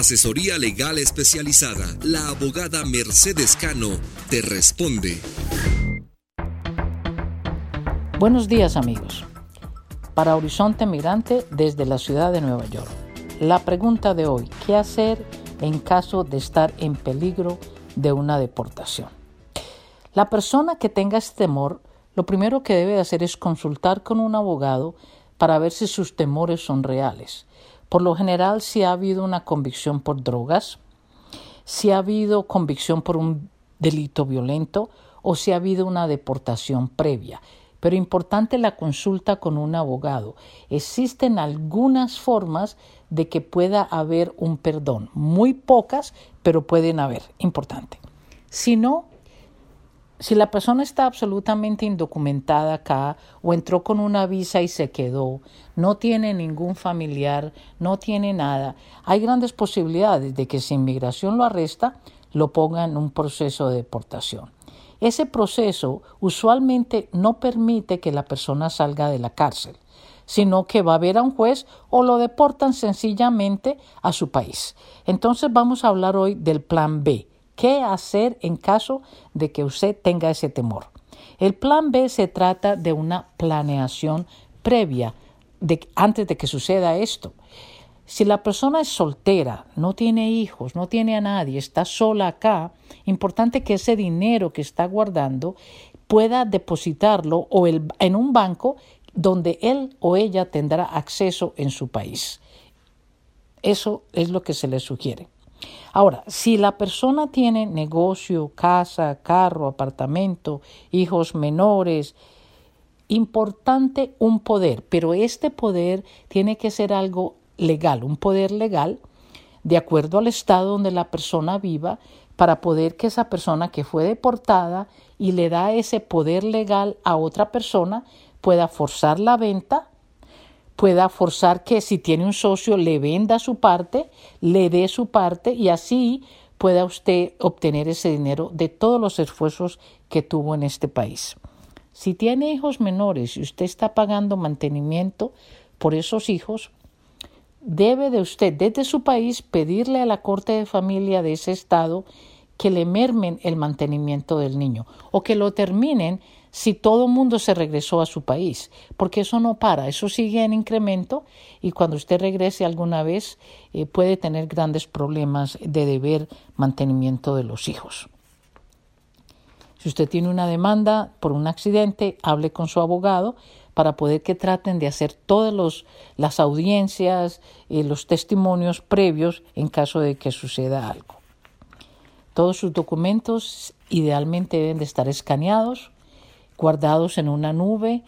Asesoría legal especializada. La abogada Mercedes Cano te responde. Buenos días amigos. Para Horizonte Migrante desde la ciudad de Nueva York. La pregunta de hoy, ¿qué hacer en caso de estar en peligro de una deportación? La persona que tenga este temor, lo primero que debe hacer es consultar con un abogado para ver si sus temores son reales por lo general, si ha habido una convicción por drogas, si ha habido convicción por un delito violento o si ha habido una deportación previa. Pero importante la consulta con un abogado. Existen algunas formas de que pueda haber un perdón, muy pocas, pero pueden haber, importante. Si no, si la persona está absolutamente indocumentada acá o entró con una visa y se quedó, no tiene ningún familiar, no tiene nada, hay grandes posibilidades de que si inmigración lo arresta, lo ponga en un proceso de deportación. Ese proceso usualmente no permite que la persona salga de la cárcel, sino que va a ver a un juez o lo deportan sencillamente a su país. Entonces vamos a hablar hoy del plan B ¿Qué hacer en caso de que usted tenga ese temor? El plan B se trata de una planeación previa de, antes de que suceda esto. Si la persona es soltera, no tiene hijos, no tiene a nadie, está sola acá, importante que ese dinero que está guardando pueda depositarlo o en un banco donde él o ella tendrá acceso en su país. Eso es lo que se le sugiere. Ahora, si la persona tiene negocio, casa, carro, apartamento, hijos menores, importante un poder, pero este poder tiene que ser algo legal, un poder legal de acuerdo al estado donde la persona viva para poder que esa persona que fue deportada y le da ese poder legal a otra persona pueda forzar la venta pueda forzar que si tiene un socio le venda su parte, le dé su parte y así pueda usted obtener ese dinero de todos los esfuerzos que tuvo en este país. Si tiene hijos menores y usted está pagando mantenimiento por esos hijos, debe de usted desde su país pedirle a la Corte de Familia de ese estado que le mermen el mantenimiento del niño o que lo terminen si todo el mundo se regresó a su país, porque eso no para, eso sigue en incremento y cuando usted regrese alguna vez eh, puede tener grandes problemas de deber mantenimiento de los hijos. Si usted tiene una demanda por un accidente, hable con su abogado para poder que traten de hacer todas las audiencias y los testimonios previos en caso de que suceda algo. Todos sus documentos idealmente deben de estar escaneados guardados en una nube.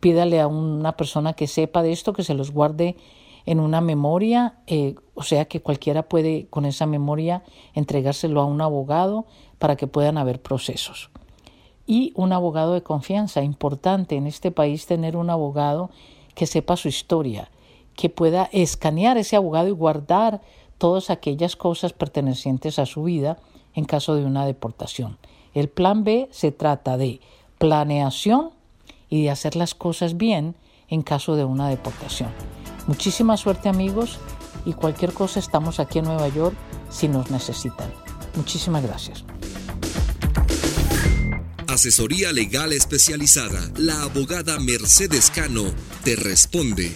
Pídale a una persona que sepa de esto que se los guarde en una memoria, eh, o sea que cualquiera puede con esa memoria entregárselo a un abogado para que puedan haber procesos. Y un abogado de confianza, importante en este país tener un abogado que sepa su historia, que pueda escanear ese abogado y guardar todas aquellas cosas pertenecientes a su vida en caso de una deportación. El plan B se trata de planeación y de hacer las cosas bien en caso de una deportación. Muchísima suerte amigos y cualquier cosa estamos aquí en Nueva York si nos necesitan. Muchísimas gracias. Asesoría legal especializada. La abogada Mercedes Cano te responde.